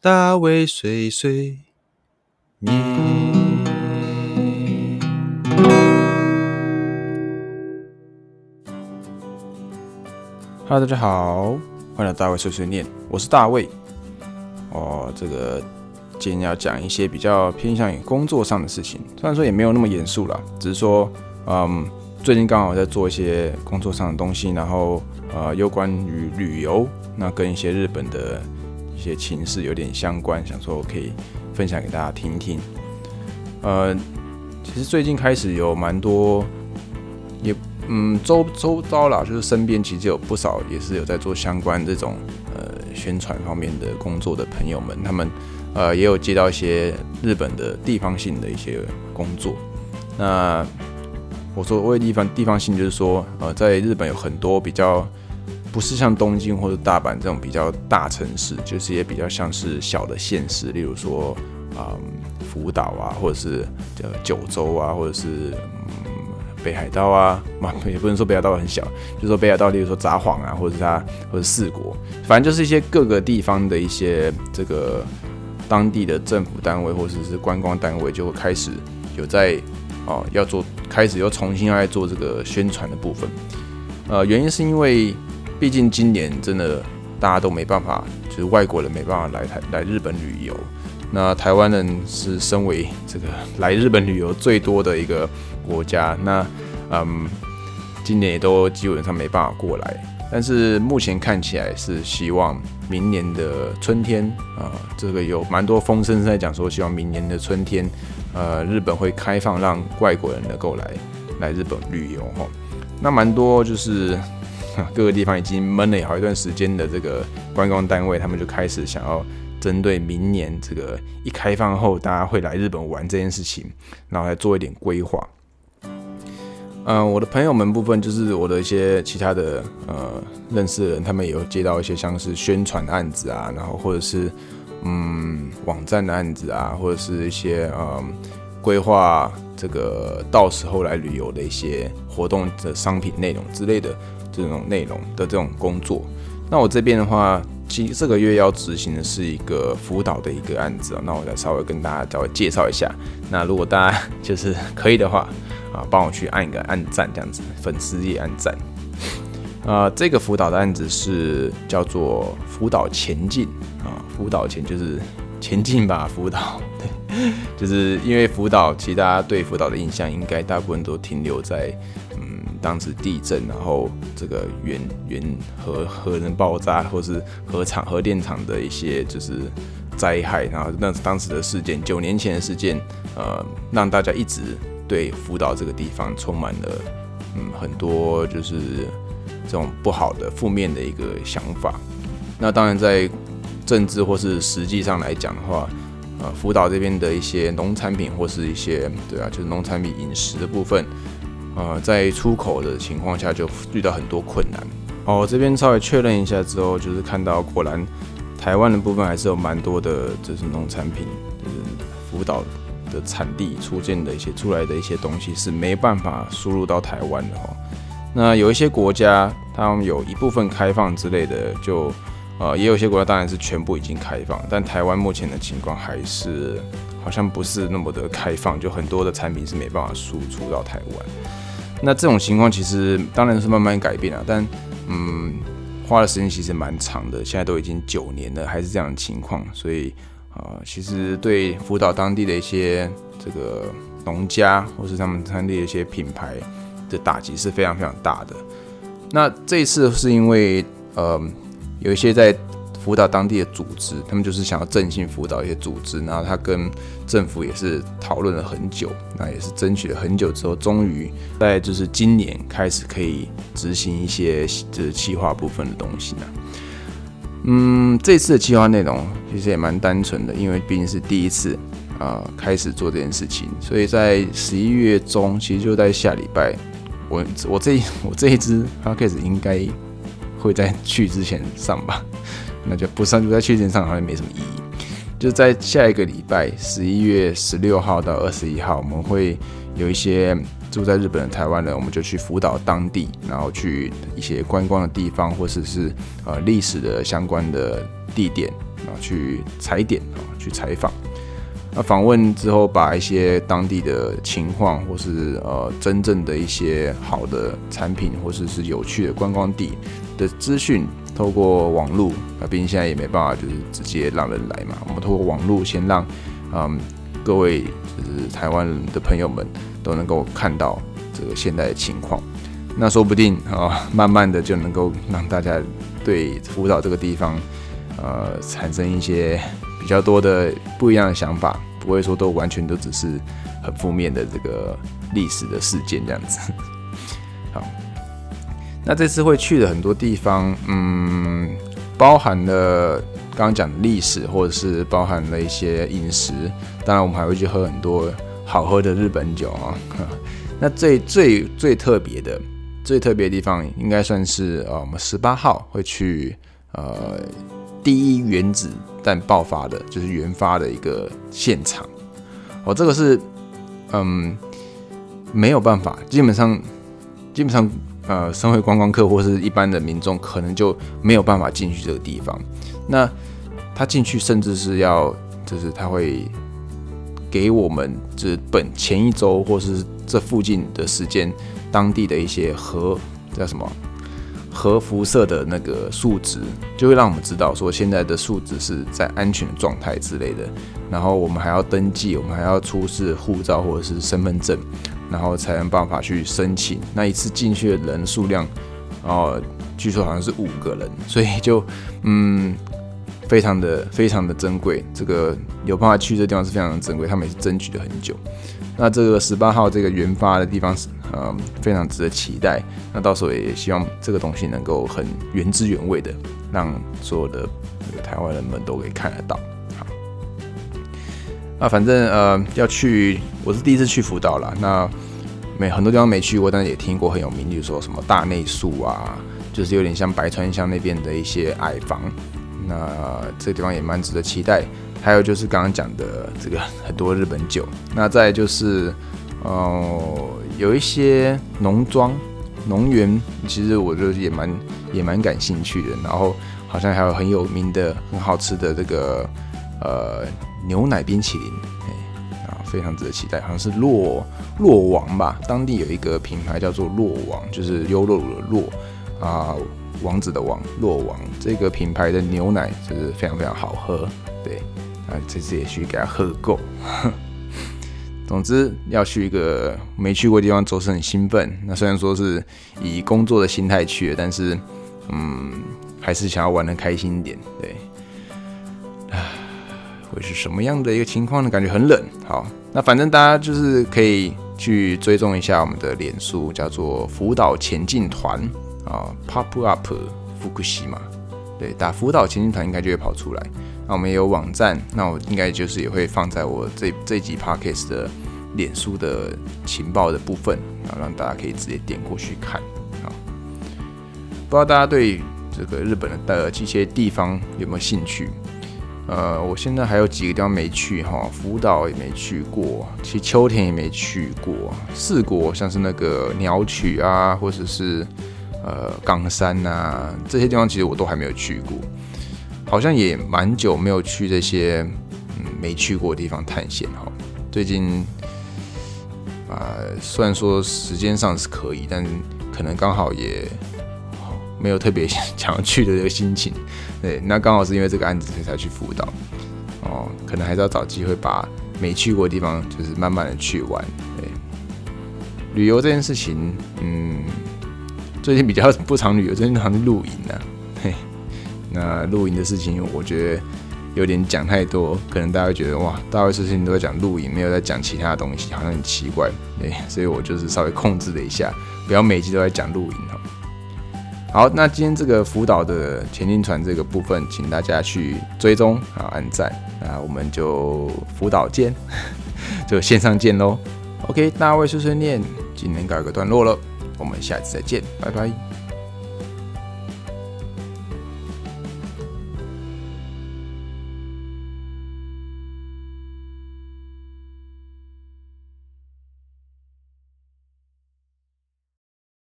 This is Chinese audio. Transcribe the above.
大卫碎碎念。Hello，大家好，欢迎来到大卫碎碎念，我是大卫。哦，这个今天要讲一些比较偏向于工作上的事情，虽然说也没有那么严肃啦，只是说，嗯，最近刚好在做一些工作上的东西，然后呃，有关于旅游，那跟一些日本的一些情势有点相关，想说我可以分享给大家听一听。呃，其实最近开始有蛮多，也嗯周周遭啦，就是身边其实有不少也是有在做相关这种呃宣传方面的工作的朋友们，他们呃也有接到一些日本的地方性的一些工作。那我说为地方地方性，就是说呃在日本有很多比较不是像东京或者大阪这种比较大城市，就是也比较像是小的县市，例如说啊。福岛啊，或者是呃九州啊，或者是嗯北海道啊，嘛 也不能说北海道很小，就说北海道，例如说札幌啊，或者是它或者四国，反正就是一些各个地方的一些这个当地的政府单位或者是观光单位，就会开始有在哦要做，开始又重新要来做这个宣传的部分。呃，原因是因为毕竟今年真的大家都没办法，就是外国人没办法来台来日本旅游。那台湾人是身为这个来日本旅游最多的一个国家，那嗯，今年也都基本上没办法过来。但是目前看起来是希望明年的春天啊，这个有蛮多风声在讲说，希望明年的春天，呃，日本会开放让外国人能够来来日本旅游哈。那蛮多就是 各个地方已经闷了好一段时间的这个观光单位，他们就开始想要。针对明年这个一开放后，大家会来日本玩这件事情，然后来做一点规划。嗯，我的朋友们部分就是我的一些其他的呃认识的人，他们也有接到一些像是宣传案子啊，然后或者是嗯网站的案子啊，或者是一些呃规划这个到时候来旅游的一些活动的商品内容之类的这种内容的这种工作。那我这边的话。其实这个月要执行的是一个辅导的一个案子啊，那我再稍微跟大家稍微介绍一下。那如果大家就是可以的话啊，帮我去按一个按赞这样子，粉丝也按赞。啊，这个辅导的案子是叫做辅导前进啊，辅导前就是前进吧，辅导对，就是因为辅导，其实大家对辅导的印象应该大部分都停留在。当时地震，然后这个原原核核能爆炸，或是核厂核电厂的一些就是灾害，然后那当时的事件，九年前的事件，呃，让大家一直对福岛这个地方充满了嗯很多就是这种不好的负面的一个想法。那当然在政治或是实际上来讲的话，呃，福岛这边的一些农产品或是一些对啊，就是农产品饮食的部分。呃，在出口的情况下就遇到很多困难。哦，这边稍微确认一下之后，就是看到果然台湾的部分还是有蛮多的，就是农产品，就是福岛的产地出现的一些出来的一些东西是没办法输入到台湾的哦。那有一些国家，他们有一部分开放之类的，就呃，也有些国家当然是全部已经开放，但台湾目前的情况还是好像不是那么的开放，就很多的产品是没办法输出到台湾。那这种情况其实当然是慢慢改变了，但嗯，花的时间其实蛮长的，现在都已经九年了，还是这样的情况，所以啊，其实对辅导当地的一些这个农家或是他们当地的一些品牌的打击是非常非常大的。那这一次是因为呃，有一些在辅导当地的组织，他们就是想要振兴辅导一些组织，然后他跟政府也是讨论了很久，那也是争取了很久之后，终于在就是今年开始可以执行一些就是企划部分的东西呢。嗯，这次的计划内容其实也蛮单纯的，因为毕竟是第一次啊开始做这件事情，所以在十一月中，其实就在下礼拜，我我这我这一支 p a c k a g e 应该会在去之前上吧。那就不上，就在去前上好像没什么意义。就在下一个礼拜，十一月十六号到二十一号，我们会有一些住在日本的台湾人，我们就去辅导当地，然后去一些观光的地方，或者是呃历史的相关的地点，啊去踩点啊去采访。那访问之后，把一些当地的情况，或是呃真正的一些好的产品，或者是有趣的观光地的资讯，透过网络，啊，毕竟现在也没办法就是直接让人来嘛，我们透过网络先让嗯各位就是台湾的朋友们都能够看到这个现在的情况，那说不定啊，慢慢的就能够让大家对福岛这个地方呃产生一些。比较多的不一样的想法，不会说都完全都只是很负面的这个历史的事件这样子。好，那这次会去的很多地方，嗯，包含了刚刚讲的历史，或者是包含了一些饮食。当然，我们还会去喝很多好喝的日本酒啊。那最最最特别的、最特别的地方，应该算是呃，我们十八号会去呃。第一原子弹爆发的，就是原发的一个现场。哦，这个是，嗯，没有办法，基本上，基本上，呃，身为观光客或是一般的民众，可能就没有办法进去这个地方。那他进去，甚至是要，就是他会给我们，就是本前一周或是这附近的时间，当地的一些核叫什么？核辐射的那个数值，就会让我们知道说现在的数值是在安全状态之类的。然后我们还要登记，我们还要出示护照或者是身份证，然后才能办法去申请。那一次进去的人数量，哦，据说好像是五个人，所以就嗯，非常的非常的珍贵。这个有办法去这地方是非常珍贵，他们也是争取了很久。那这个十八号这个原发的地方是。嗯，非常值得期待。那到时候也希望这个东西能够很原汁原味的，让所有的台湾人们都可以看得到。那反正呃要去，我是第一次去福岛了。那没很多地方没去过，但是也听过很有名，就是说什么大内宿啊，就是有点像白川乡那边的一些矮房。那这个地方也蛮值得期待。还有就是刚刚讲的这个很多日本酒。那再就是哦。有一些农庄、农园，其实我就也蛮也蛮感兴趣的。然后好像还有很有名的、很好吃的这个呃牛奶冰淇淋，哎啊，非常值得期待。好像是洛洛王吧，当地有一个品牌叫做洛王，就是优酪乳的洛啊，王子的王，洛王这个品牌的牛奶就是非常非常好喝。对啊，这次也去给他喝够。总之要去一个没去过的地方，总是很兴奋。那虽然说是以工作的心态去，但是嗯，还是想要玩的开心一点。对，会是什么样的一个情况呢？感觉很冷。好，那反正大家就是可以去追踪一下我们的脸书，叫做福岛前进团啊，Pop Up 福库西嘛。对，打福岛前进团应该就会跑出来。那我们也有网站，那我应该就是也会放在我这这集 podcast 的脸书的情报的部分，然后让大家可以直接点过去看。好，不知道大家对这个日本的这些地方有没有兴趣？呃，我现在还有几个地方没去哈，福岛也没去过，其实秋田也没去过，四国像是那个鸟取啊，或者是呃冈山呐，这些地方其实我都还没有去过。好像也蛮久没有去这些嗯没去过的地方探险哈。最近啊，虽然说时间上是可以，但可能刚好也没有特别想要去的这个心情。对，那刚好是因为这个案子才去辅导哦，可能还是要找机会把没去过的地方就是慢慢的去玩。对，旅游这件事情，嗯，最近比较不常旅游，最近常露营呢。嘿。那露营的事情，我觉得有点讲太多，可能大家会觉得哇，大部分事情都在讲露营，没有在讲其他东西，好像很奇怪。对，所以我就是稍微控制了一下，不要每集都在讲露营哈。好，那今天这个辅导的前进船这个部分，请大家去追踪啊，按赞，那我们就辅导见，就线上见喽。OK，大卫碎碎念，今天告一个段落了，我们下次再见，拜拜。